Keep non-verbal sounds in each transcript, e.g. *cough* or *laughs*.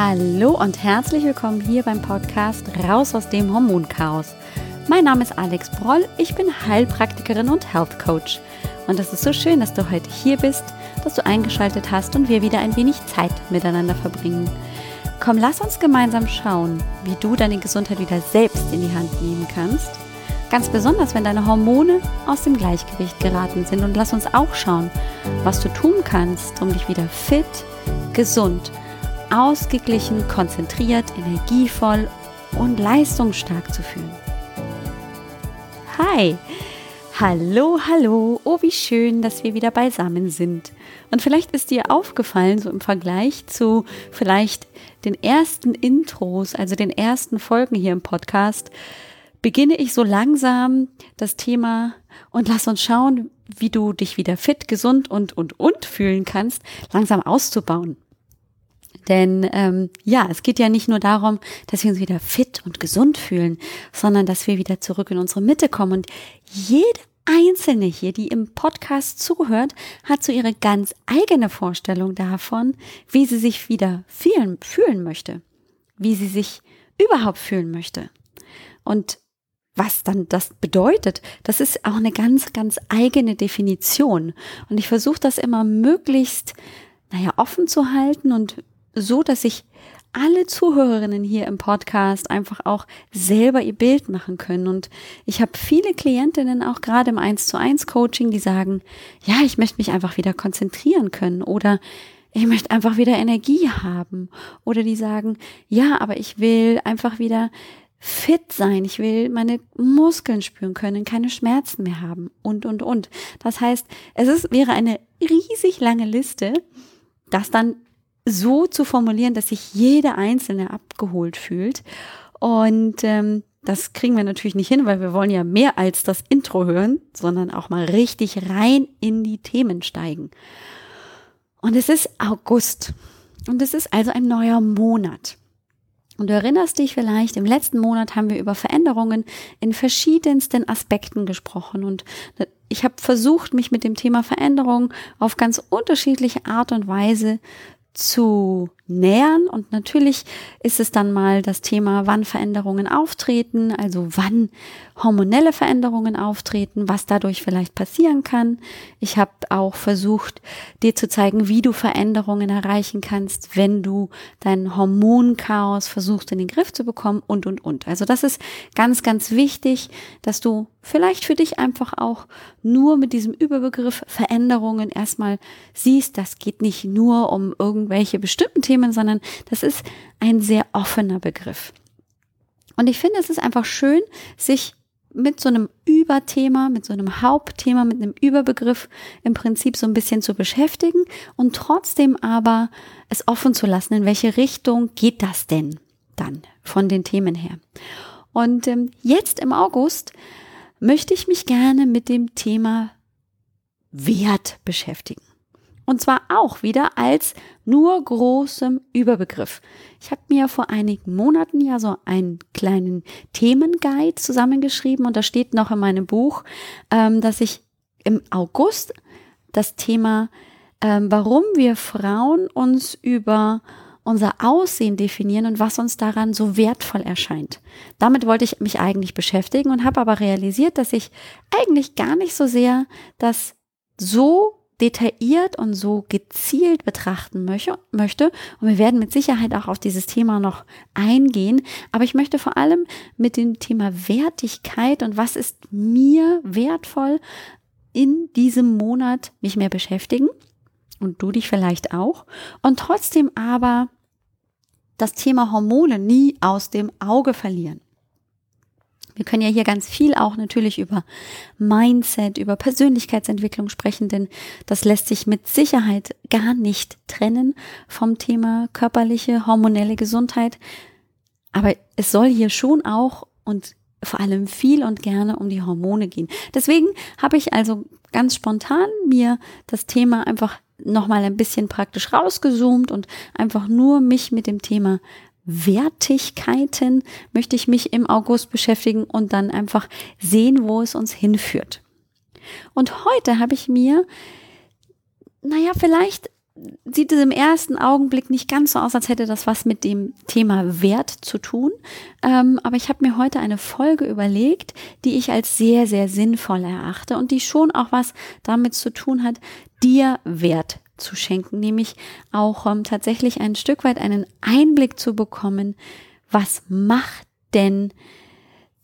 Hallo und herzlich willkommen hier beim Podcast Raus aus dem Hormonchaos. Mein Name ist Alex Broll, ich bin Heilpraktikerin und Health Coach. Und es ist so schön, dass du heute hier bist, dass du eingeschaltet hast und wir wieder ein wenig Zeit miteinander verbringen. Komm, lass uns gemeinsam schauen, wie du deine Gesundheit wieder selbst in die Hand nehmen kannst. Ganz besonders, wenn deine Hormone aus dem Gleichgewicht geraten sind. Und lass uns auch schauen, was du tun kannst, um dich wieder fit, gesund ausgeglichen, konzentriert, energievoll und leistungsstark zu fühlen. Hi! Hallo, hallo, oh wie schön, dass wir wieder beisammen sind. Und vielleicht ist dir aufgefallen, so im Vergleich zu vielleicht den ersten Intros, also den ersten Folgen hier im Podcast, beginne ich so langsam das Thema und lass uns schauen, wie du dich wieder fit, gesund und, und, und fühlen kannst, langsam auszubauen. Denn ähm, ja, es geht ja nicht nur darum, dass wir uns wieder fit und gesund fühlen, sondern dass wir wieder zurück in unsere Mitte kommen. Und jede Einzelne hier, die im Podcast zuhört, hat so ihre ganz eigene Vorstellung davon, wie sie sich wieder fühlen, fühlen möchte, wie sie sich überhaupt fühlen möchte. Und was dann das bedeutet, das ist auch eine ganz, ganz eigene Definition. Und ich versuche das immer möglichst, naja, offen zu halten und so, dass sich alle Zuhörerinnen hier im Podcast einfach auch selber ihr Bild machen können. Und ich habe viele Klientinnen auch gerade im 1 zu 1 Coaching, die sagen, ja, ich möchte mich einfach wieder konzentrieren können oder ich möchte einfach wieder Energie haben. Oder die sagen, ja, aber ich will einfach wieder fit sein, ich will meine Muskeln spüren können, keine Schmerzen mehr haben und, und, und. Das heißt, es ist, wäre eine riesig lange Liste, das dann so zu formulieren, dass sich jede Einzelne abgeholt fühlt. Und ähm, das kriegen wir natürlich nicht hin, weil wir wollen ja mehr als das Intro hören, sondern auch mal richtig rein in die Themen steigen. Und es ist August. Und es ist also ein neuer Monat. Und du erinnerst dich vielleicht, im letzten Monat haben wir über Veränderungen in verschiedensten Aspekten gesprochen. Und ich habe versucht, mich mit dem Thema Veränderung auf ganz unterschiedliche Art und Weise zu nähern. Und natürlich ist es dann mal das Thema, wann Veränderungen auftreten, also wann hormonelle Veränderungen auftreten, was dadurch vielleicht passieren kann. Ich habe auch versucht, dir zu zeigen, wie du Veränderungen erreichen kannst, wenn du dein Hormonchaos versuchst in den Griff zu bekommen und, und, und. Also das ist ganz, ganz wichtig, dass du vielleicht für dich einfach auch nur mit diesem Überbegriff Veränderungen erstmal siehst, das geht nicht nur um irgendwelche bestimmten Themen, sondern das ist ein sehr offener Begriff. Und ich finde, es ist einfach schön, sich mit so einem Überthema, mit so einem Hauptthema, mit einem Überbegriff im Prinzip so ein bisschen zu beschäftigen und trotzdem aber es offen zu lassen, in welche Richtung geht das denn dann von den Themen her. Und ähm, jetzt im August möchte ich mich gerne mit dem Thema Wert beschäftigen. Und zwar auch wieder als nur großem Überbegriff. Ich habe mir vor einigen Monaten ja so einen kleinen Themenguide zusammengeschrieben und da steht noch in meinem Buch, ähm, dass ich im August das Thema, ähm, warum wir Frauen uns über unser Aussehen definieren und was uns daran so wertvoll erscheint. Damit wollte ich mich eigentlich beschäftigen und habe aber realisiert, dass ich eigentlich gar nicht so sehr das so detailliert und so gezielt betrachten möchte. Und wir werden mit Sicherheit auch auf dieses Thema noch eingehen. Aber ich möchte vor allem mit dem Thema Wertigkeit und was ist mir wertvoll in diesem Monat mich mehr beschäftigen. Und du dich vielleicht auch. Und trotzdem aber das Thema Hormone nie aus dem Auge verlieren. Wir können ja hier ganz viel auch natürlich über Mindset, über Persönlichkeitsentwicklung sprechen, denn das lässt sich mit Sicherheit gar nicht trennen vom Thema körperliche, hormonelle Gesundheit. Aber es soll hier schon auch und vor allem viel und gerne um die Hormone gehen. Deswegen habe ich also ganz spontan mir das Thema einfach nochmal ein bisschen praktisch rausgezoomt und einfach nur mich mit dem Thema Wertigkeiten möchte ich mich im August beschäftigen und dann einfach sehen, wo es uns hinführt. Und heute habe ich mir, naja, vielleicht sieht es im ersten Augenblick nicht ganz so aus, als hätte das was mit dem Thema Wert zu tun. Ähm, aber ich habe mir heute eine Folge überlegt, die ich als sehr, sehr sinnvoll erachte und die schon auch was damit zu tun hat, dir Wert zu schenken, nämlich auch ähm, tatsächlich ein Stück weit einen Einblick zu bekommen, was macht denn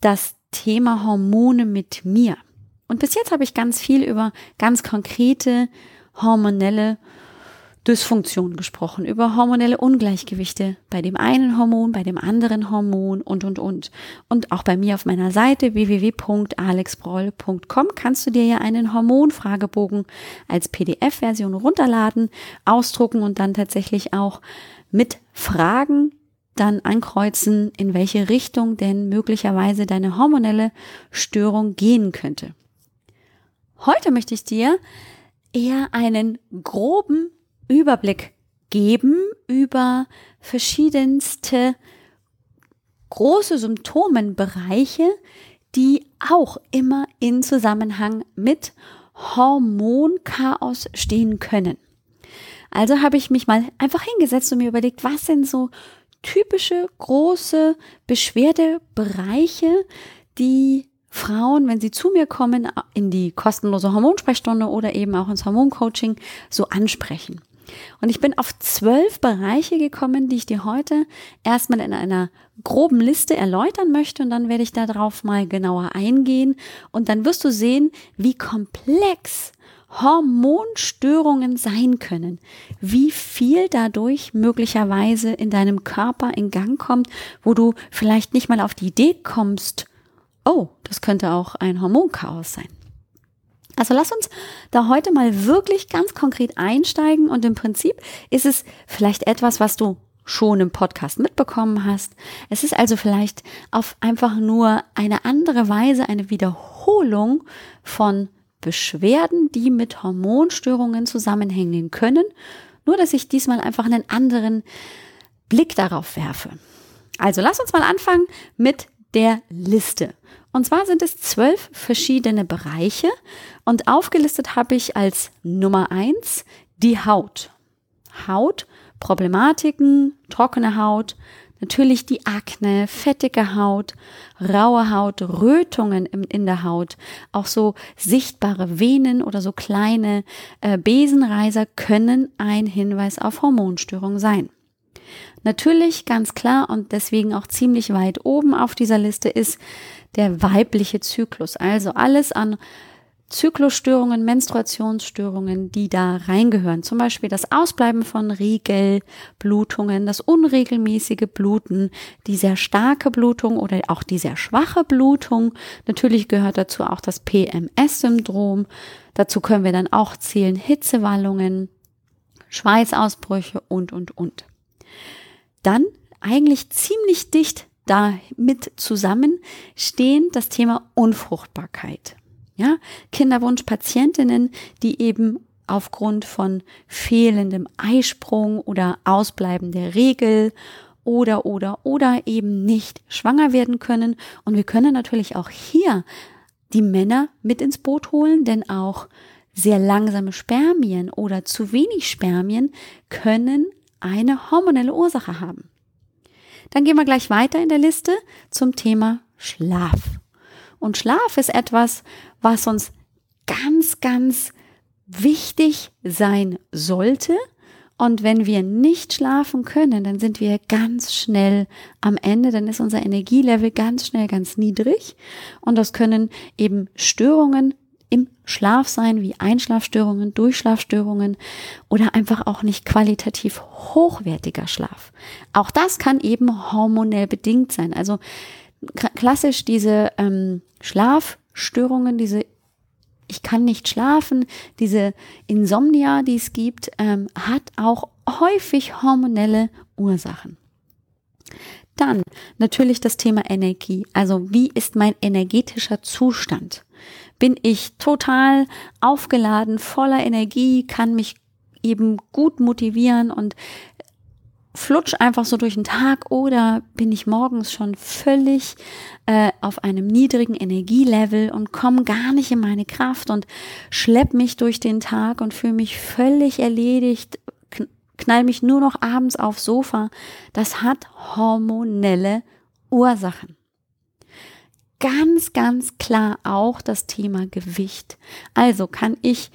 das Thema Hormone mit mir? Und bis jetzt habe ich ganz viel über ganz konkrete hormonelle Dysfunktion gesprochen, über hormonelle Ungleichgewichte bei dem einen Hormon, bei dem anderen Hormon und, und, und. Und auch bei mir auf meiner Seite www.alexbroll.com kannst du dir ja einen Hormonfragebogen als PDF-Version runterladen, ausdrucken und dann tatsächlich auch mit Fragen dann ankreuzen, in welche Richtung denn möglicherweise deine hormonelle Störung gehen könnte. Heute möchte ich dir eher einen groben Überblick geben über verschiedenste große Symptomenbereiche, die auch immer in Zusammenhang mit Hormonchaos stehen können. Also habe ich mich mal einfach hingesetzt und mir überlegt, was sind so typische große Beschwerdebereiche, die Frauen, wenn sie zu mir kommen, in die kostenlose Hormonsprechstunde oder eben auch ins Hormoncoaching so ansprechen. Und ich bin auf zwölf Bereiche gekommen, die ich dir heute erstmal in einer groben Liste erläutern möchte. Und dann werde ich darauf mal genauer eingehen. Und dann wirst du sehen, wie komplex Hormonstörungen sein können, wie viel dadurch möglicherweise in deinem Körper in Gang kommt, wo du vielleicht nicht mal auf die Idee kommst, oh, das könnte auch ein Hormonchaos sein. Also lass uns da heute mal wirklich ganz konkret einsteigen und im Prinzip ist es vielleicht etwas, was du schon im Podcast mitbekommen hast. Es ist also vielleicht auf einfach nur eine andere Weise eine Wiederholung von Beschwerden, die mit Hormonstörungen zusammenhängen können, nur dass ich diesmal einfach einen anderen Blick darauf werfe. Also lass uns mal anfangen mit der Liste. Und zwar sind es zwölf verschiedene Bereiche und aufgelistet habe ich als Nummer eins die Haut. Haut, Problematiken, trockene Haut, natürlich die Akne, fettige Haut, raue Haut, Rötungen in der Haut, auch so sichtbare Venen oder so kleine äh, Besenreiser können ein Hinweis auf Hormonstörung sein. Natürlich ganz klar und deswegen auch ziemlich weit oben auf dieser Liste ist der weibliche Zyklus. Also alles an Zyklusstörungen, Menstruationsstörungen, die da reingehören. Zum Beispiel das Ausbleiben von Regelblutungen, das unregelmäßige Bluten, die sehr starke Blutung oder auch die sehr schwache Blutung. Natürlich gehört dazu auch das PMS-Syndrom. Dazu können wir dann auch zählen Hitzewallungen, Schweißausbrüche und, und, und. Dann eigentlich ziemlich dicht damit zusammen stehen das Thema Unfruchtbarkeit. Ja, Kinderwunschpatientinnen, die eben aufgrund von fehlendem Eisprung oder Ausbleiben der Regel oder, oder, oder eben nicht schwanger werden können. Und wir können natürlich auch hier die Männer mit ins Boot holen, denn auch sehr langsame Spermien oder zu wenig Spermien können eine hormonelle Ursache haben. Dann gehen wir gleich weiter in der Liste zum Thema Schlaf. Und Schlaf ist etwas, was uns ganz, ganz wichtig sein sollte. Und wenn wir nicht schlafen können, dann sind wir ganz schnell am Ende, dann ist unser Energielevel ganz schnell ganz niedrig. Und das können eben Störungen im Schlaf sein, wie Einschlafstörungen, Durchschlafstörungen oder einfach auch nicht qualitativ hochwertiger Schlaf. Auch das kann eben hormonell bedingt sein. Also klassisch diese ähm, Schlafstörungen, diese ich kann nicht schlafen, diese Insomnia, die es gibt, ähm, hat auch häufig hormonelle Ursachen. Dann natürlich das Thema Energie. Also wie ist mein energetischer Zustand? Bin ich total aufgeladen, voller Energie, kann mich eben gut motivieren und flutsch einfach so durch den Tag oder bin ich morgens schon völlig äh, auf einem niedrigen Energielevel und komme gar nicht in meine Kraft und schlepp mich durch den Tag und fühle mich völlig erledigt, knall mich nur noch abends aufs Sofa. Das hat hormonelle Ursachen. Ganz, ganz klar auch das Thema Gewicht. Also kann ich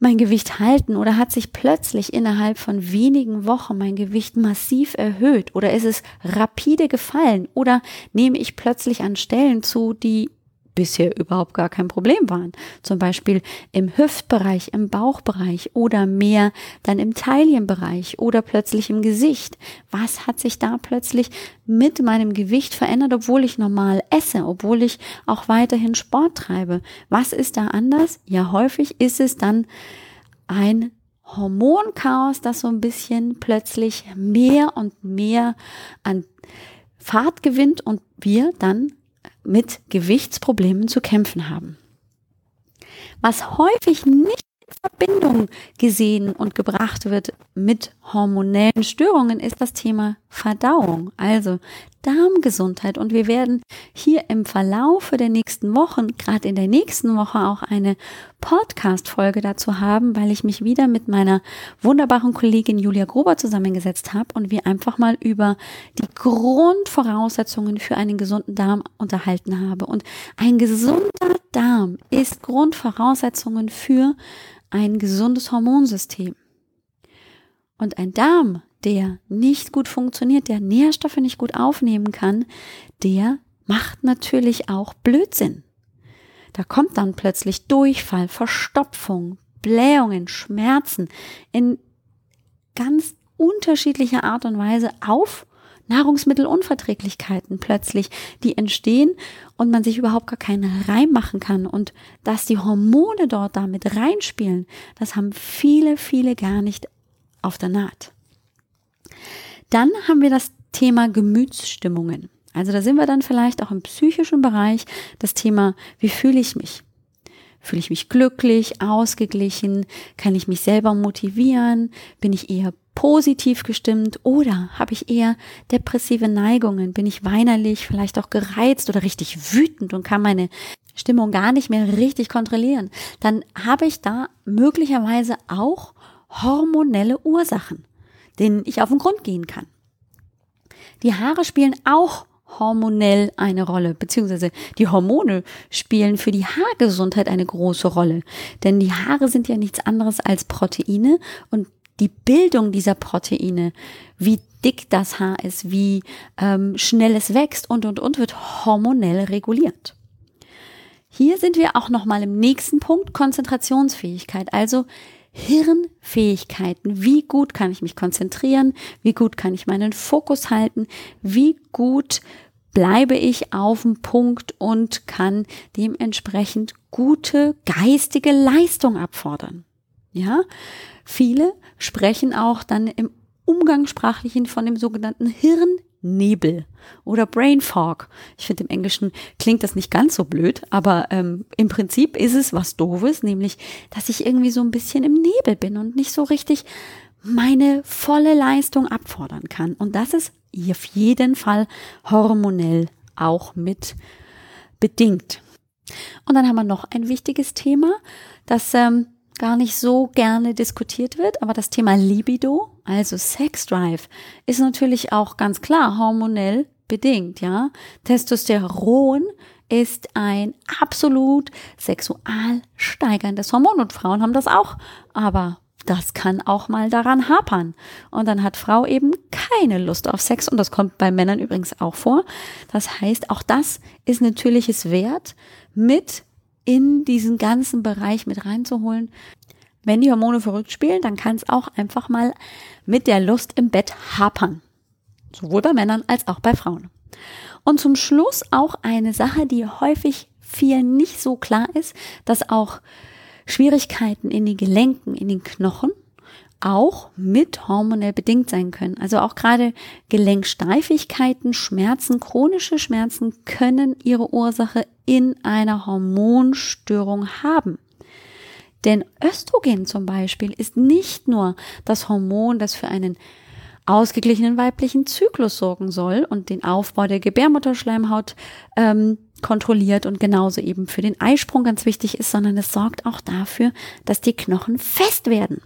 mein Gewicht halten oder hat sich plötzlich innerhalb von wenigen Wochen mein Gewicht massiv erhöht oder ist es rapide gefallen oder nehme ich plötzlich an Stellen zu, die bisher überhaupt gar kein Problem waren. Zum Beispiel im Hüftbereich, im Bauchbereich oder mehr dann im Taillenbereich oder plötzlich im Gesicht. Was hat sich da plötzlich mit meinem Gewicht verändert, obwohl ich normal esse, obwohl ich auch weiterhin Sport treibe? Was ist da anders? Ja, häufig ist es dann ein Hormonchaos, das so ein bisschen plötzlich mehr und mehr an Fahrt gewinnt und wir dann mit Gewichtsproblemen zu kämpfen haben. Was häufig nicht in Verbindung gesehen und gebracht wird mit hormonellen Störungen, ist das Thema Verdauung. Also Darmgesundheit. Und wir werden hier im Verlaufe der nächsten Wochen, gerade in der nächsten Woche auch eine Podcast-Folge dazu haben, weil ich mich wieder mit meiner wunderbaren Kollegin Julia Gruber zusammengesetzt habe und wir einfach mal über die Grundvoraussetzungen für einen gesunden Darm unterhalten habe. Und ein gesunder Darm ist Grundvoraussetzungen für ein gesundes Hormonsystem. Und ein Darm, der nicht gut funktioniert, der Nährstoffe nicht gut aufnehmen kann, der macht natürlich auch Blödsinn. Da kommt dann plötzlich Durchfall, Verstopfung, Blähungen, Schmerzen in ganz unterschiedlicher Art und Weise auf. Nahrungsmittelunverträglichkeiten plötzlich, die entstehen und man sich überhaupt gar keinen Reim machen kann und dass die Hormone dort damit reinspielen, das haben viele, viele gar nicht auf der Naht. Dann haben wir das Thema Gemütsstimmungen. Also da sind wir dann vielleicht auch im psychischen Bereich das Thema, wie fühle ich mich? Fühle ich mich glücklich, ausgeglichen? Kann ich mich selber motivieren? Bin ich eher positiv gestimmt oder habe ich eher depressive Neigungen? Bin ich weinerlich, vielleicht auch gereizt oder richtig wütend und kann meine Stimmung gar nicht mehr richtig kontrollieren? Dann habe ich da möglicherweise auch hormonelle Ursachen, denen ich auf den Grund gehen kann. Die Haare spielen auch hormonell eine Rolle, beziehungsweise die Hormone spielen für die Haargesundheit eine große Rolle. Denn die Haare sind ja nichts anderes als Proteine und die Bildung dieser Proteine, wie dick das Haar ist, wie ähm, schnell es wächst und und und wird hormonell reguliert. Hier sind wir auch noch mal im nächsten Punkt Konzentrationsfähigkeit, also Hirnfähigkeiten. Wie gut kann ich mich konzentrieren? Wie gut kann ich meinen Fokus halten? Wie gut bleibe ich auf dem Punkt und kann dementsprechend gute geistige Leistung abfordern? Ja, viele sprechen auch dann im Umgangssprachlichen von dem sogenannten Hirn Nebel oder Brain Fog. Ich finde im Englischen klingt das nicht ganz so blöd, aber ähm, im Prinzip ist es was Doofes, nämlich, dass ich irgendwie so ein bisschen im Nebel bin und nicht so richtig meine volle Leistung abfordern kann. Und das ist auf jeden Fall hormonell auch mit bedingt. Und dann haben wir noch ein wichtiges Thema, das ähm, gar nicht so gerne diskutiert wird, aber das Thema Libido, also Sex Drive, ist natürlich auch ganz klar hormonell bedingt, ja. Testosteron ist ein absolut sexual steigerndes Hormon und Frauen haben das auch, aber das kann auch mal daran hapern. Und dann hat Frau eben keine Lust auf Sex und das kommt bei Männern übrigens auch vor. Das heißt, auch das ist natürliches Wert mit in diesen ganzen Bereich mit reinzuholen. Wenn die Hormone verrückt spielen, dann kann es auch einfach mal mit der Lust im Bett hapern. Sowohl bei Männern als auch bei Frauen. Und zum Schluss auch eine Sache, die häufig vielen nicht so klar ist, dass auch Schwierigkeiten in den Gelenken, in den Knochen auch mit hormonell bedingt sein können. Also auch gerade Gelenksteifigkeiten, Schmerzen, chronische Schmerzen können ihre Ursache in einer Hormonstörung haben. Denn Östrogen zum Beispiel ist nicht nur das Hormon, das für einen ausgeglichenen weiblichen Zyklus sorgen soll und den Aufbau der Gebärmutterschleimhaut ähm, kontrolliert und genauso eben für den Eisprung ganz wichtig ist, sondern es sorgt auch dafür, dass die Knochen fest werden.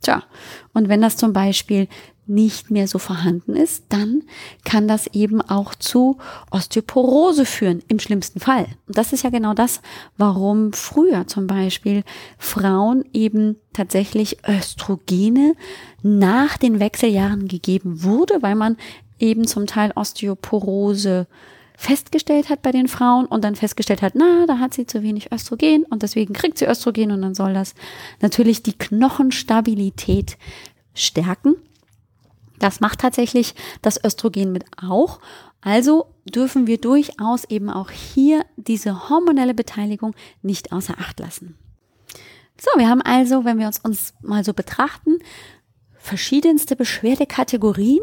Tja, und wenn das zum Beispiel nicht mehr so vorhanden ist, dann kann das eben auch zu Osteoporose führen, im schlimmsten Fall. Und das ist ja genau das, warum früher zum Beispiel Frauen eben tatsächlich Östrogene nach den Wechseljahren gegeben wurde, weil man eben zum Teil Osteoporose festgestellt hat bei den Frauen und dann festgestellt hat, na, da hat sie zu wenig Östrogen und deswegen kriegt sie Östrogen und dann soll das natürlich die Knochenstabilität stärken. Das macht tatsächlich das Östrogen mit auch. Also dürfen wir durchaus eben auch hier diese hormonelle Beteiligung nicht außer Acht lassen. So, wir haben also, wenn wir uns, uns mal so betrachten, verschiedenste Beschwerdekategorien,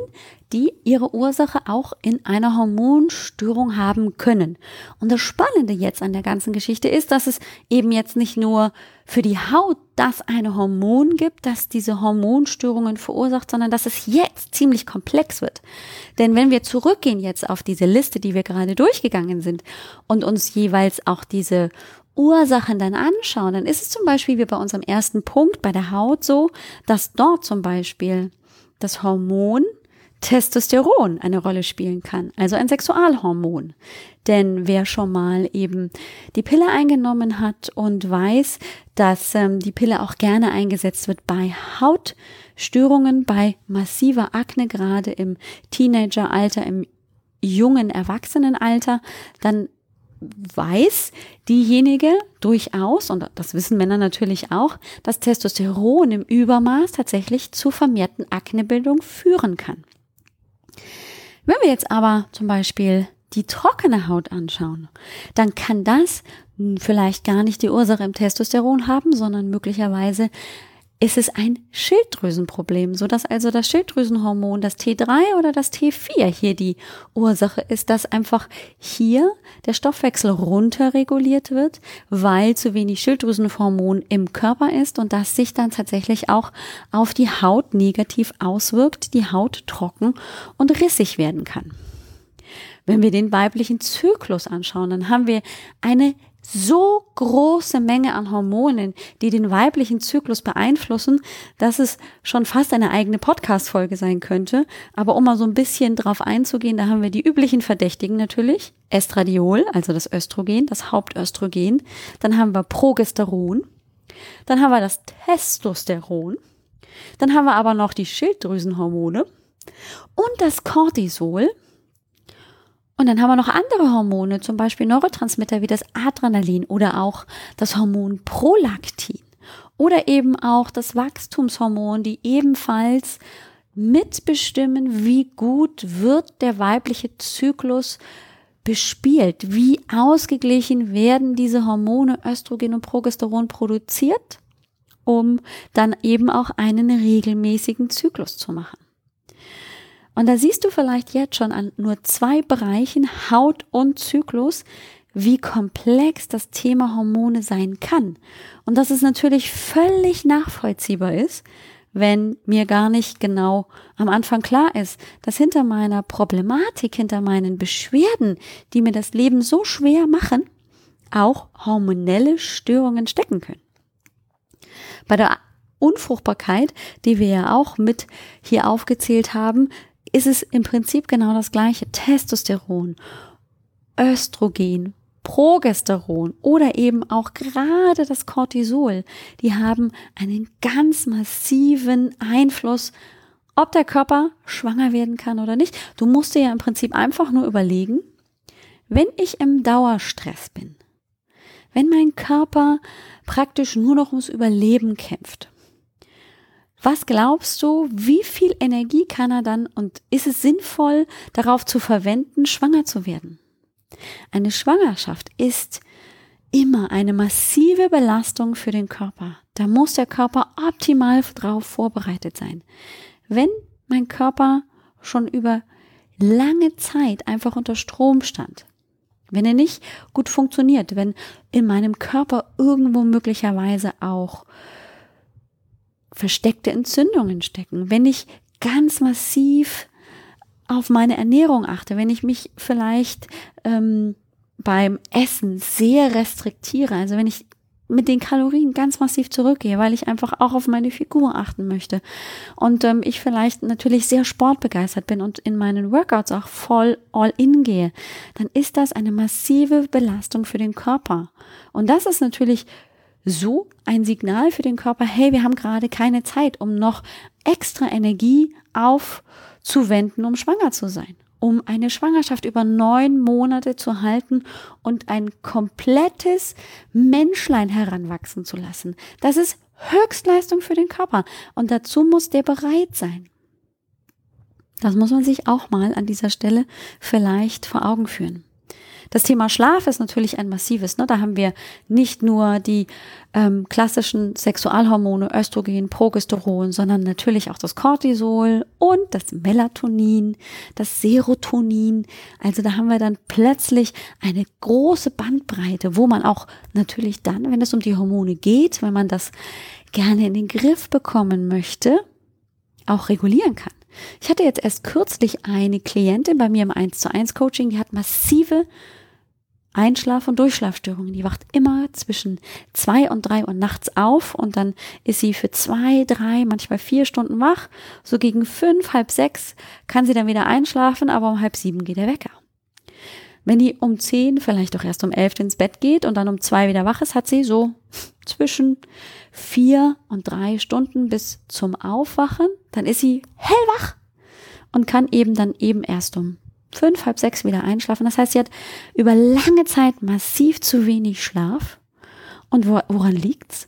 die ihre Ursache auch in einer Hormonstörung haben können. Und das Spannende jetzt an der ganzen Geschichte ist, dass es eben jetzt nicht nur für die Haut das eine Hormon gibt, das diese Hormonstörungen verursacht, sondern dass es jetzt ziemlich komplex wird. Denn wenn wir zurückgehen jetzt auf diese Liste, die wir gerade durchgegangen sind und uns jeweils auch diese Ursachen dann anschauen, dann ist es zum Beispiel wie bei unserem ersten Punkt bei der Haut so, dass dort zum Beispiel das Hormon Testosteron eine Rolle spielen kann, also ein Sexualhormon. Denn wer schon mal eben die Pille eingenommen hat und weiß, dass ähm, die Pille auch gerne eingesetzt wird bei Hautstörungen, bei massiver Akne, gerade im Teenageralter, im jungen Erwachsenenalter, dann weiß diejenige durchaus, und das wissen Männer natürlich auch, dass Testosteron im Übermaß tatsächlich zu vermehrten Aknebildung führen kann. Wenn wir jetzt aber zum Beispiel die trockene Haut anschauen, dann kann das vielleicht gar nicht die Ursache im Testosteron haben, sondern möglicherweise ist es ein Schilddrüsenproblem, so dass also das Schilddrüsenhormon, das T3 oder das T4 hier die Ursache ist, dass einfach hier der Stoffwechsel runterreguliert wird, weil zu wenig Schilddrüsenhormon im Körper ist und das sich dann tatsächlich auch auf die Haut negativ auswirkt, die Haut trocken und rissig werden kann. Wenn wir den weiblichen Zyklus anschauen, dann haben wir eine so große Menge an Hormonen, die den weiblichen Zyklus beeinflussen, dass es schon fast eine eigene Podcast-Folge sein könnte. Aber um mal so ein bisschen drauf einzugehen, da haben wir die üblichen Verdächtigen natürlich. Estradiol, also das Östrogen, das Hauptöstrogen. Dann haben wir Progesteron. Dann haben wir das Testosteron. Dann haben wir aber noch die Schilddrüsenhormone und das Cortisol. Und dann haben wir noch andere Hormone, zum Beispiel Neurotransmitter wie das Adrenalin oder auch das Hormon Prolaktin oder eben auch das Wachstumshormon, die ebenfalls mitbestimmen, wie gut wird der weibliche Zyklus bespielt, wie ausgeglichen werden diese Hormone Östrogen und Progesteron produziert, um dann eben auch einen regelmäßigen Zyklus zu machen. Und da siehst du vielleicht jetzt schon an nur zwei Bereichen, Haut und Zyklus, wie komplex das Thema Hormone sein kann. Und dass es natürlich völlig nachvollziehbar ist, wenn mir gar nicht genau am Anfang klar ist, dass hinter meiner Problematik, hinter meinen Beschwerden, die mir das Leben so schwer machen, auch hormonelle Störungen stecken können. Bei der Unfruchtbarkeit, die wir ja auch mit hier aufgezählt haben, ist es im Prinzip genau das gleiche. Testosteron, Östrogen, Progesteron oder eben auch gerade das Cortisol, die haben einen ganz massiven Einfluss, ob der Körper schwanger werden kann oder nicht. Du musst dir ja im Prinzip einfach nur überlegen, wenn ich im Dauerstress bin, wenn mein Körper praktisch nur noch ums Überleben kämpft, was glaubst du, wie viel Energie kann er dann und ist es sinnvoll, darauf zu verwenden, schwanger zu werden? Eine Schwangerschaft ist immer eine massive Belastung für den Körper. Da muss der Körper optimal darauf vorbereitet sein. Wenn mein Körper schon über lange Zeit einfach unter Strom stand, wenn er nicht gut funktioniert, wenn in meinem Körper irgendwo möglicherweise auch versteckte Entzündungen stecken, wenn ich ganz massiv auf meine Ernährung achte, wenn ich mich vielleicht ähm, beim Essen sehr restriktiere, also wenn ich mit den Kalorien ganz massiv zurückgehe, weil ich einfach auch auf meine Figur achten möchte. Und ähm, ich vielleicht natürlich sehr sportbegeistert bin und in meinen Workouts auch voll all in gehe, dann ist das eine massive Belastung für den Körper. Und das ist natürlich so ein Signal für den Körper, hey, wir haben gerade keine Zeit, um noch extra Energie aufzuwenden, um schwanger zu sein um eine Schwangerschaft über neun Monate zu halten und ein komplettes Menschlein heranwachsen zu lassen. Das ist Höchstleistung für den Körper und dazu muss der bereit sein. Das muss man sich auch mal an dieser Stelle vielleicht vor Augen führen. Das Thema Schlaf ist natürlich ein massives. Ne? Da haben wir nicht nur die ähm, klassischen Sexualhormone Östrogen, Progesteron, sondern natürlich auch das Cortisol und das Melatonin, das Serotonin. Also da haben wir dann plötzlich eine große Bandbreite, wo man auch natürlich dann, wenn es um die Hormone geht, wenn man das gerne in den Griff bekommen möchte, auch regulieren kann. Ich hatte jetzt erst kürzlich eine Klientin bei mir im 1 zu 1 Coaching, die hat massive Einschlaf- und Durchschlafstörungen. Die wacht immer zwischen zwei und drei Uhr nachts auf und dann ist sie für zwei, drei, manchmal vier Stunden wach. So gegen fünf, halb sechs kann sie dann wieder einschlafen, aber um halb sieben geht der Wecker. Wenn die um zehn, vielleicht auch erst um elf ins Bett geht und dann um zwei wieder wach ist, hat sie so *laughs* zwischen vier und drei Stunden bis zum Aufwachen. Dann ist sie hellwach und kann eben dann eben erst um fünf, halb sechs wieder einschlafen. Das heißt, sie hat über lange Zeit massiv zu wenig Schlaf. Und woran liegt's?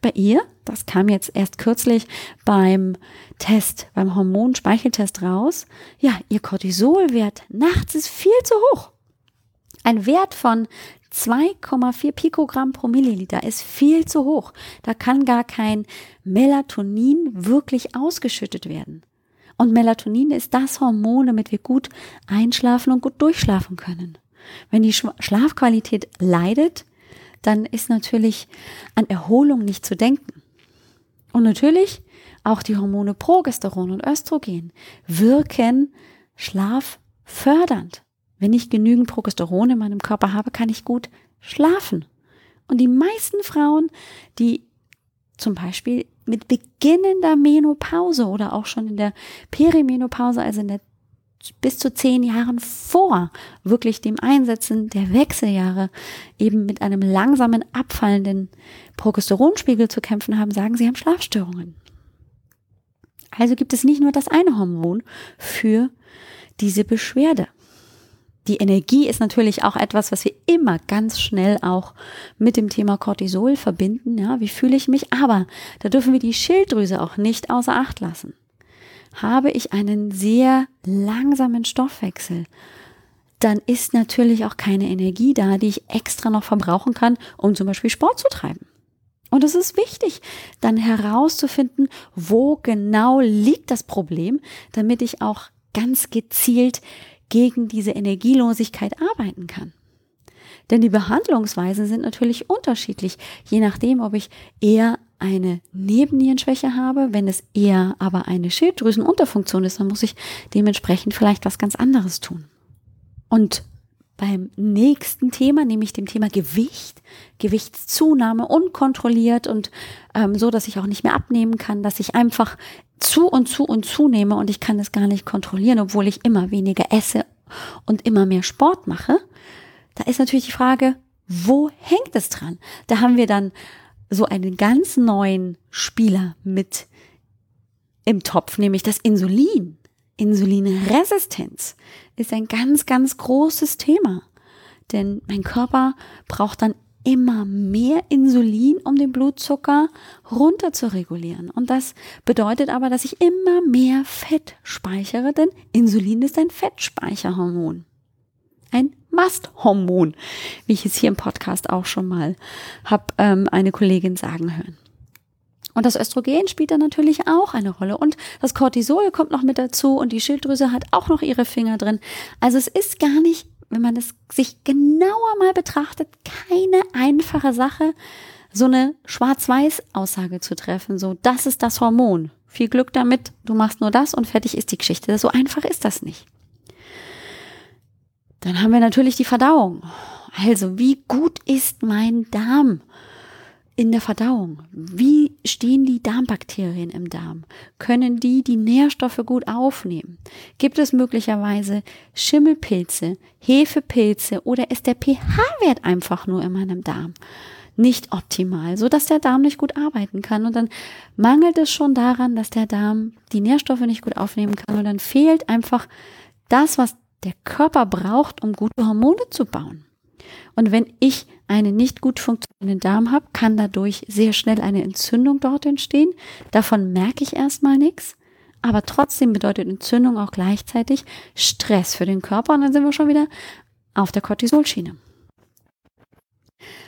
Bei ihr, das kam jetzt erst kürzlich beim Test, beim Hormonspeicheltest raus. Ja, ihr Cortisolwert nachts ist viel zu hoch. Ein Wert von 2,4 Pikogramm pro Milliliter ist viel zu hoch. Da kann gar kein Melatonin wirklich ausgeschüttet werden. Und Melatonin ist das Hormon, damit wir gut einschlafen und gut durchschlafen können. Wenn die Schlafqualität leidet, dann ist natürlich an Erholung nicht zu denken. Und natürlich auch die Hormone Progesteron und Östrogen wirken schlaffördernd. Wenn ich genügend Progesteron in meinem Körper habe, kann ich gut schlafen. Und die meisten Frauen, die zum Beispiel mit beginnender Menopause oder auch schon in der Perimenopause, also in der bis zu zehn Jahren vor wirklich dem Einsetzen der Wechseljahre eben mit einem langsamen abfallenden Progesteronspiegel zu kämpfen haben, sagen, sie haben Schlafstörungen. Also gibt es nicht nur das eine Hormon für diese Beschwerde die Energie ist natürlich auch etwas, was wir immer ganz schnell auch mit dem Thema Cortisol verbinden. Ja, wie fühle ich mich? Aber da dürfen wir die Schilddrüse auch nicht außer Acht lassen. Habe ich einen sehr langsamen Stoffwechsel, dann ist natürlich auch keine Energie da, die ich extra noch verbrauchen kann, um zum Beispiel Sport zu treiben. Und es ist wichtig, dann herauszufinden, wo genau liegt das Problem, damit ich auch ganz gezielt gegen diese Energielosigkeit arbeiten kann. Denn die Behandlungsweisen sind natürlich unterschiedlich, je nachdem, ob ich eher eine Nebennierenschwäche habe. Wenn es eher aber eine Schilddrüsenunterfunktion ist, dann muss ich dementsprechend vielleicht was ganz anderes tun. Und beim nächsten Thema, nämlich dem Thema Gewicht, Gewichtszunahme unkontrolliert und ähm, so, dass ich auch nicht mehr abnehmen kann, dass ich einfach zu und zu und zunehme und ich kann es gar nicht kontrollieren, obwohl ich immer weniger esse und immer mehr Sport mache, da ist natürlich die Frage, wo hängt es dran? Da haben wir dann so einen ganz neuen Spieler mit im Topf, nämlich das Insulin. Insulinresistenz ist ein ganz, ganz großes Thema. Denn mein Körper braucht dann immer mehr Insulin, um den Blutzucker runter zu regulieren. Und das bedeutet aber, dass ich immer mehr Fett speichere, denn Insulin ist ein Fettspeicherhormon. Ein Masthormon, wie ich es hier im Podcast auch schon mal habe ähm, eine Kollegin sagen hören. Und das Östrogen spielt da natürlich auch eine Rolle. Und das Cortisol kommt noch mit dazu und die Schilddrüse hat auch noch ihre Finger drin. Also es ist gar nicht wenn man es sich genauer mal betrachtet, keine einfache Sache, so eine Schwarz-Weiß-Aussage zu treffen. So, das ist das Hormon. Viel Glück damit, du machst nur das und fertig ist die Geschichte. So einfach ist das nicht. Dann haben wir natürlich die Verdauung. Also, wie gut ist mein Darm? In der Verdauung. Wie stehen die Darmbakterien im Darm? Können die die Nährstoffe gut aufnehmen? Gibt es möglicherweise Schimmelpilze, Hefepilze oder ist der pH-Wert einfach nur in meinem Darm nicht optimal, so dass der Darm nicht gut arbeiten kann und dann mangelt es schon daran, dass der Darm die Nährstoffe nicht gut aufnehmen kann und dann fehlt einfach das, was der Körper braucht, um gute Hormone zu bauen. Und wenn ich einen nicht gut funktionierenden Darm habe, kann dadurch sehr schnell eine Entzündung dort entstehen. Davon merke ich erstmal nichts. Aber trotzdem bedeutet Entzündung auch gleichzeitig Stress für den Körper und dann sind wir schon wieder auf der Cortisolschiene.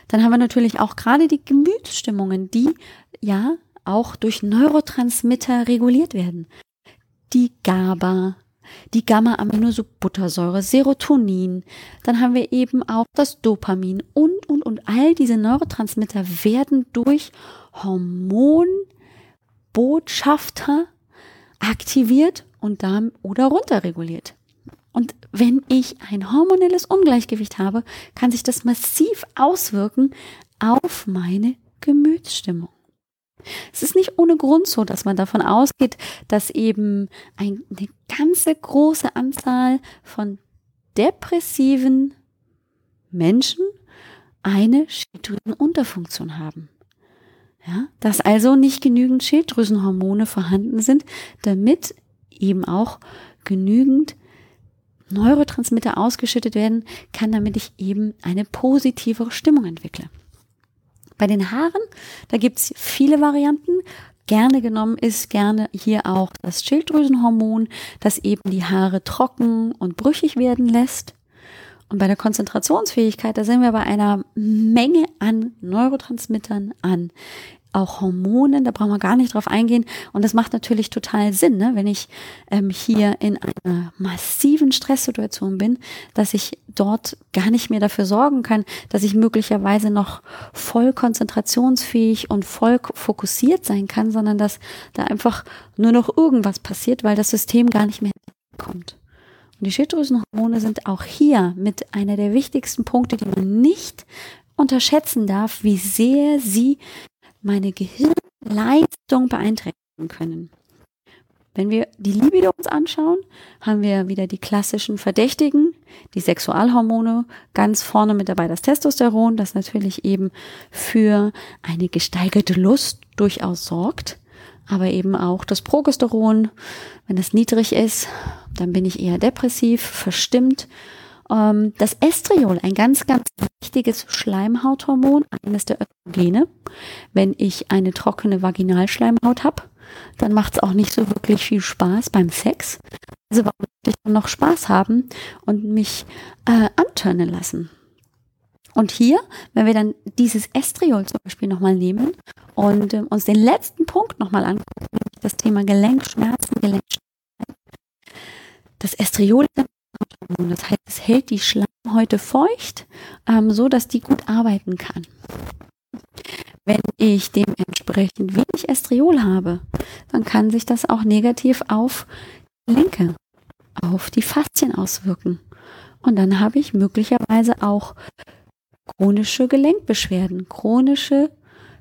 Dann haben wir natürlich auch gerade die Gemütsstimmungen, die ja auch durch Neurotransmitter reguliert werden. Die GABA, die Gamma-Aminosubuttersäure, Serotonin, dann haben wir eben auch das Dopamin und, und, und all diese Neurotransmitter werden durch Hormonbotschafter aktiviert und dann oder runterreguliert. Und wenn ich ein hormonelles Ungleichgewicht habe, kann sich das massiv auswirken auf meine Gemütsstimmung. Es ist nicht ohne Grund so, dass man davon ausgeht, dass eben eine ganze große Anzahl von depressiven Menschen eine Schilddrüsenunterfunktion haben. Ja, dass also nicht genügend Schilddrüsenhormone vorhanden sind, damit eben auch genügend Neurotransmitter ausgeschüttet werden kann, damit ich eben eine positivere Stimmung entwickle. Bei den Haaren, da gibt's viele Varianten. Gerne genommen ist gerne hier auch das Schilddrüsenhormon, das eben die Haare trocken und brüchig werden lässt. Und bei der Konzentrationsfähigkeit, da sind wir bei einer Menge an Neurotransmittern, an auch Hormonen, da brauchen wir gar nicht drauf eingehen. Und das macht natürlich total Sinn, ne? wenn ich ähm, hier in einer massiven Stresssituation bin, dass ich dort gar nicht mehr dafür sorgen kann, dass ich möglicherweise noch voll konzentrationsfähig und voll fokussiert sein kann, sondern dass da einfach nur noch irgendwas passiert, weil das System gar nicht mehr kommt. Und die Schilddrüsenhormone sind auch hier mit einer der wichtigsten Punkte, die man nicht unterschätzen darf, wie sehr sie meine Gehirnleistung beeinträchtigen können. Wenn wir die Libido uns anschauen, haben wir wieder die klassischen Verdächtigen, die Sexualhormone, ganz vorne mit dabei das Testosteron, das natürlich eben für eine gesteigerte Lust durchaus sorgt, aber eben auch das Progesteron, wenn das niedrig ist, dann bin ich eher depressiv, verstimmt ähm, das Estriol, ein ganz, ganz wichtiges Schleimhauthormon, eines der Östrogene. Wenn ich eine trockene Vaginalschleimhaut habe, dann macht es auch nicht so wirklich viel Spaß beim Sex. Also warum möchte ich dann noch Spaß haben und mich äh, anturnen lassen? Und hier, wenn wir dann dieses Estriol zum Beispiel nochmal nehmen und äh, uns den letzten Punkt nochmal angucken, nämlich das Thema Gelenkschmerzen, Gelenkschmerzen. Das Estriol ist das heißt, es hält die Schleimhäute feucht, ähm, so dass die gut arbeiten kann. Wenn ich dementsprechend wenig Estriol habe, dann kann sich das auch negativ auf Gelenke, auf die Faszien auswirken. Und dann habe ich möglicherweise auch chronische Gelenkbeschwerden, chronische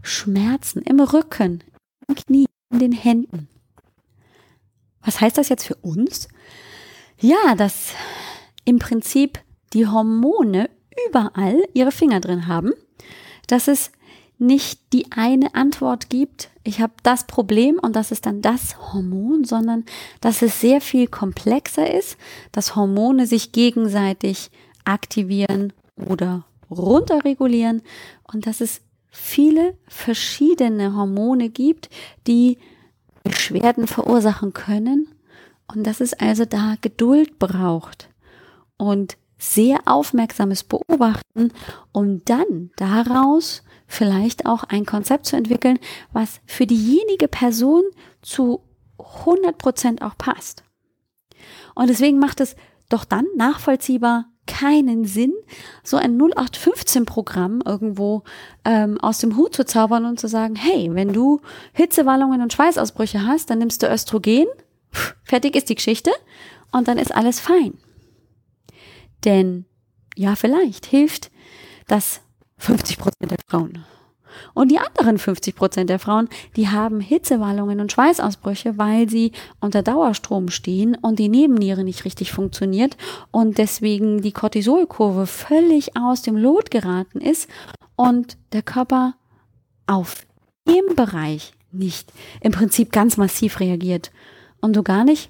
Schmerzen im Rücken, im Knie, in den Händen. Was heißt das jetzt für uns? Ja, dass im Prinzip die Hormone überall ihre Finger drin haben, dass es nicht die eine Antwort gibt, ich habe das Problem und das ist dann das Hormon, sondern dass es sehr viel komplexer ist, dass Hormone sich gegenseitig aktivieren oder runterregulieren und dass es viele verschiedene Hormone gibt, die Beschwerden verursachen können und dass es also da Geduld braucht und sehr aufmerksames Beobachten, um dann daraus vielleicht auch ein Konzept zu entwickeln, was für diejenige Person zu 100 Prozent auch passt. Und deswegen macht es doch dann nachvollziehbar keinen Sinn, so ein 0815-Programm irgendwo ähm, aus dem Hut zu zaubern und zu sagen, hey, wenn du Hitzewallungen und Schweißausbrüche hast, dann nimmst du Östrogen Fertig ist die Geschichte und dann ist alles fein. Denn ja, vielleicht hilft das 50 Prozent der Frauen. Und die anderen 50 Prozent der Frauen, die haben Hitzewallungen und Schweißausbrüche, weil sie unter Dauerstrom stehen und die Nebenniere nicht richtig funktioniert und deswegen die Cortisolkurve völlig aus dem Lot geraten ist und der Körper auf dem Bereich nicht im Prinzip ganz massiv reagiert und du gar nicht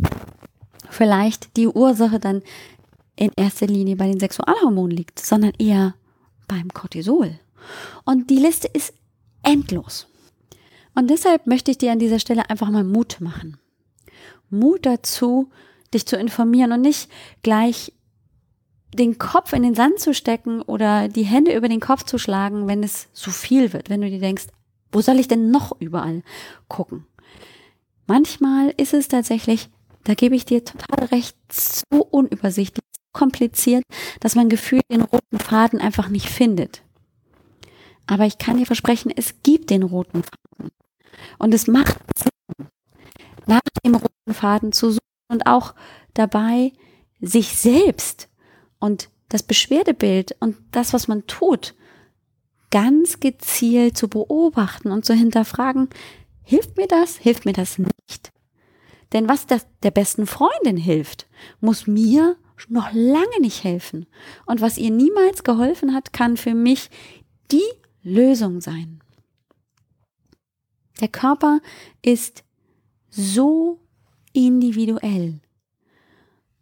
vielleicht die Ursache dann in erster Linie bei den Sexualhormonen liegt, sondern eher beim Cortisol. Und die Liste ist endlos. Und deshalb möchte ich dir an dieser Stelle einfach mal Mut machen. Mut dazu, dich zu informieren und nicht gleich den Kopf in den Sand zu stecken oder die Hände über den Kopf zu schlagen, wenn es zu viel wird, wenn du dir denkst, wo soll ich denn noch überall gucken? Manchmal ist es tatsächlich, da gebe ich dir total recht, so unübersichtlich, so kompliziert, dass man gefühlt den roten Faden einfach nicht findet. Aber ich kann dir versprechen, es gibt den roten Faden. Und es macht Sinn, nach dem roten Faden zu suchen und auch dabei sich selbst und das Beschwerdebild und das, was man tut, ganz gezielt zu beobachten und zu hinterfragen, hilft mir das, hilft mir das nicht? Denn was das der besten Freundin hilft, muss mir noch lange nicht helfen. Und was ihr niemals geholfen hat, kann für mich die Lösung sein. Der Körper ist so individuell.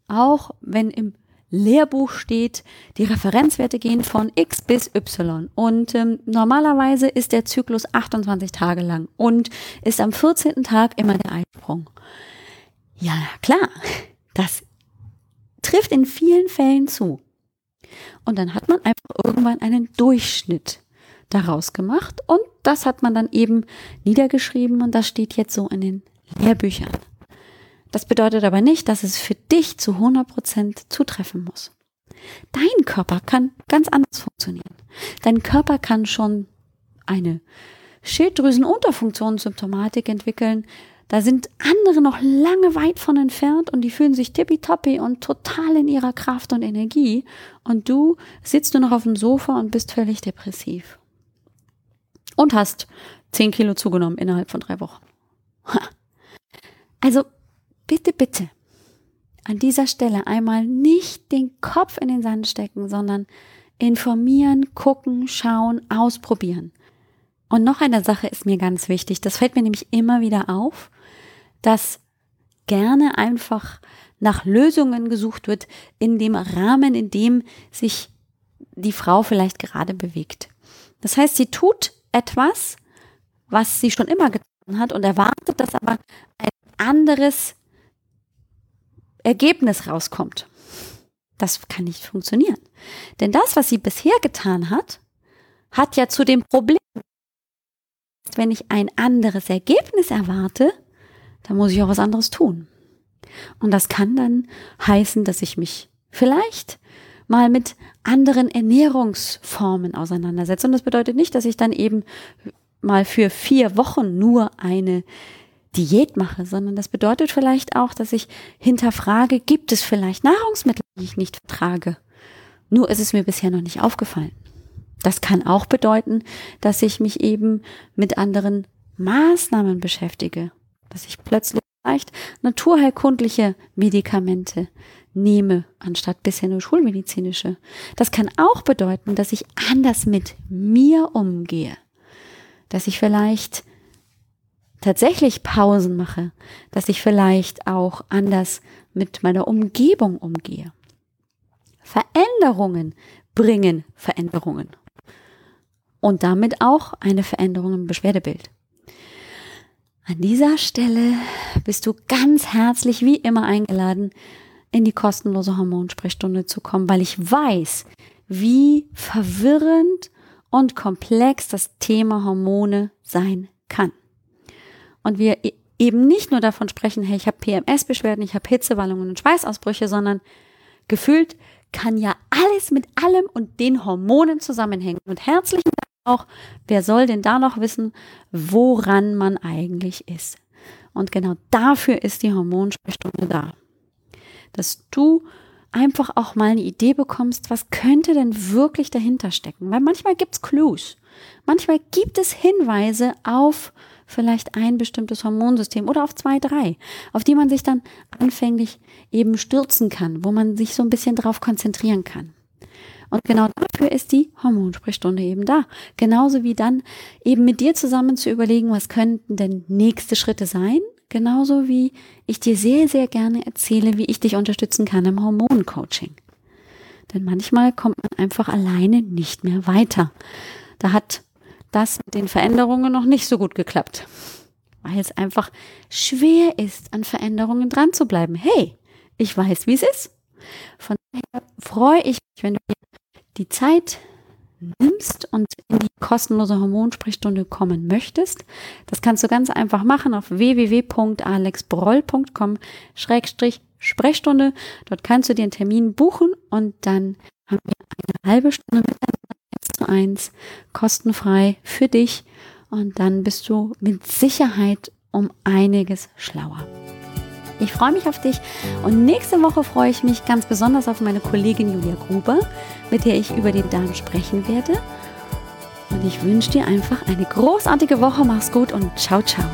Auch wenn im Lehrbuch steht, die Referenzwerte gehen von X bis Y. Und ähm, normalerweise ist der Zyklus 28 Tage lang und ist am 14. Tag immer der Eisprung. Ja, klar, das trifft in vielen Fällen zu. Und dann hat man einfach irgendwann einen Durchschnitt daraus gemacht und das hat man dann eben niedergeschrieben und das steht jetzt so in den Lehrbüchern. Das bedeutet aber nicht, dass es für dich zu 100 Prozent zutreffen muss. Dein Körper kann ganz anders funktionieren. Dein Körper kann schon eine Schilddrüsenunterfunktionssymptomatik entwickeln. Da sind andere noch lange weit von entfernt und die fühlen sich tippitoppi und total in ihrer Kraft und Energie. Und du sitzt nur noch auf dem Sofa und bist völlig depressiv und hast 10 Kilo zugenommen innerhalb von drei Wochen. Also bitte, bitte an dieser Stelle einmal nicht den Kopf in den Sand stecken, sondern informieren, gucken, schauen, ausprobieren. Und noch eine Sache ist mir ganz wichtig, das fällt mir nämlich immer wieder auf, dass gerne einfach nach Lösungen gesucht wird in dem Rahmen, in dem sich die Frau vielleicht gerade bewegt. Das heißt, sie tut etwas, was sie schon immer getan hat und erwartet, dass aber ein anderes Ergebnis rauskommt. Das kann nicht funktionieren. Denn das, was sie bisher getan hat, hat ja zu dem Problem, wenn ich ein anderes Ergebnis erwarte, dann muss ich auch was anderes tun. Und das kann dann heißen, dass ich mich vielleicht mal mit anderen Ernährungsformen auseinandersetze. Und das bedeutet nicht, dass ich dann eben mal für vier Wochen nur eine Diät mache, sondern das bedeutet vielleicht auch, dass ich hinterfrage, gibt es vielleicht Nahrungsmittel, die ich nicht vertrage? Nur ist es mir bisher noch nicht aufgefallen. Das kann auch bedeuten, dass ich mich eben mit anderen Maßnahmen beschäftige, dass ich plötzlich vielleicht naturheilkundliche Medikamente nehme, anstatt bisher nur schulmedizinische. Das kann auch bedeuten, dass ich anders mit mir umgehe, dass ich vielleicht tatsächlich Pausen mache, dass ich vielleicht auch anders mit meiner Umgebung umgehe. Veränderungen bringen Veränderungen und damit auch eine Veränderung im Beschwerdebild. An dieser Stelle bist du ganz herzlich wie immer eingeladen, in die kostenlose Hormonsprechstunde zu kommen, weil ich weiß, wie verwirrend und komplex das Thema Hormone sein kann. Und wir e-, eben nicht nur davon sprechen, hey, ich habe PMS-Beschwerden, ich habe Hitzewallungen und Schweißausbrüche, sondern gefühlt kann ja alles mit allem und den Hormonen zusammenhängen. Und herzlichen Dank auch, wer soll denn da noch wissen, woran man eigentlich ist? Und genau dafür ist die Hormonsprechstunde da dass du einfach auch mal eine Idee bekommst, was könnte denn wirklich dahinter stecken. Weil manchmal gibt's Clues. Manchmal gibt es Hinweise auf vielleicht ein bestimmtes Hormonsystem oder auf zwei, drei, auf die man sich dann anfänglich eben stürzen kann, wo man sich so ein bisschen drauf konzentrieren kann. Und genau dafür ist die Hormonsprechstunde eben da. Genauso wie dann eben mit dir zusammen zu überlegen, was könnten denn nächste Schritte sein. Genauso wie ich dir sehr, sehr gerne erzähle, wie ich dich unterstützen kann im Hormoncoaching. Denn manchmal kommt man einfach alleine nicht mehr weiter. Da hat das mit den Veränderungen noch nicht so gut geklappt, weil es einfach schwer ist, an Veränderungen dran zu bleiben. Hey, ich weiß, wie es ist. Von daher freue ich mich, wenn du die Zeit nimmst und in die kostenlose Hormonsprechstunde kommen möchtest. Das kannst du ganz einfach machen auf www.alexbroll.com Sprechstunde. Dort kannst du dir einen Termin buchen und dann haben wir eine halbe Stunde miteinander zu eins, kostenfrei für dich und dann bist du mit Sicherheit um einiges schlauer. Ich freue mich auf dich und nächste Woche freue ich mich ganz besonders auf meine Kollegin Julia Gruber, mit der ich über den Darm sprechen werde. Und ich wünsche dir einfach eine großartige Woche. Mach's gut und ciao, ciao.